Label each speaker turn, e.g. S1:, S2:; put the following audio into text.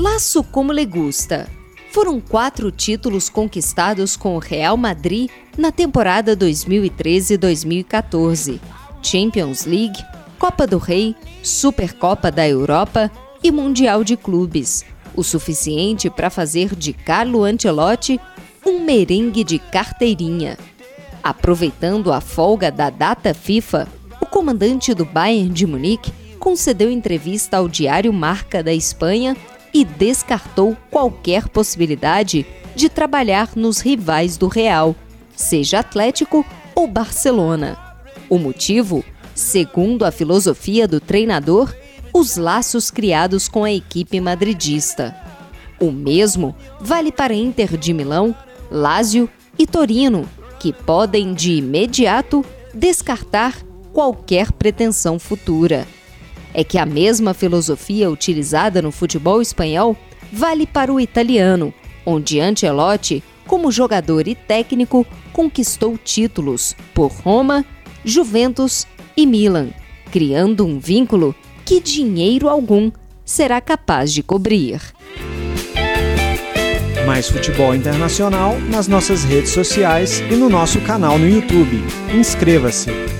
S1: Laço como le gusta. Foram quatro títulos conquistados com o Real Madrid na temporada 2013-2014: Champions League, Copa do Rei, Supercopa da Europa e Mundial de Clubes, o suficiente para fazer de Carlo Ancelotti um merengue de carteirinha. Aproveitando a folga da data FIFA, o comandante do Bayern de Munique concedeu entrevista ao diário Marca da Espanha e descartou qualquer possibilidade de trabalhar nos rivais do Real, seja Atlético ou Barcelona. O motivo, segundo a filosofia do treinador, os laços criados com a equipe madridista. O mesmo vale para Inter de Milão, Lazio e Torino, que podem de imediato descartar qualquer pretensão futura é que a mesma filosofia utilizada no futebol espanhol vale para o italiano, onde Ancelotti, como jogador e técnico, conquistou títulos por Roma, Juventus e Milan, criando um vínculo que dinheiro algum será capaz de cobrir.
S2: Mais futebol internacional nas nossas redes sociais e no nosso canal no YouTube. Inscreva-se!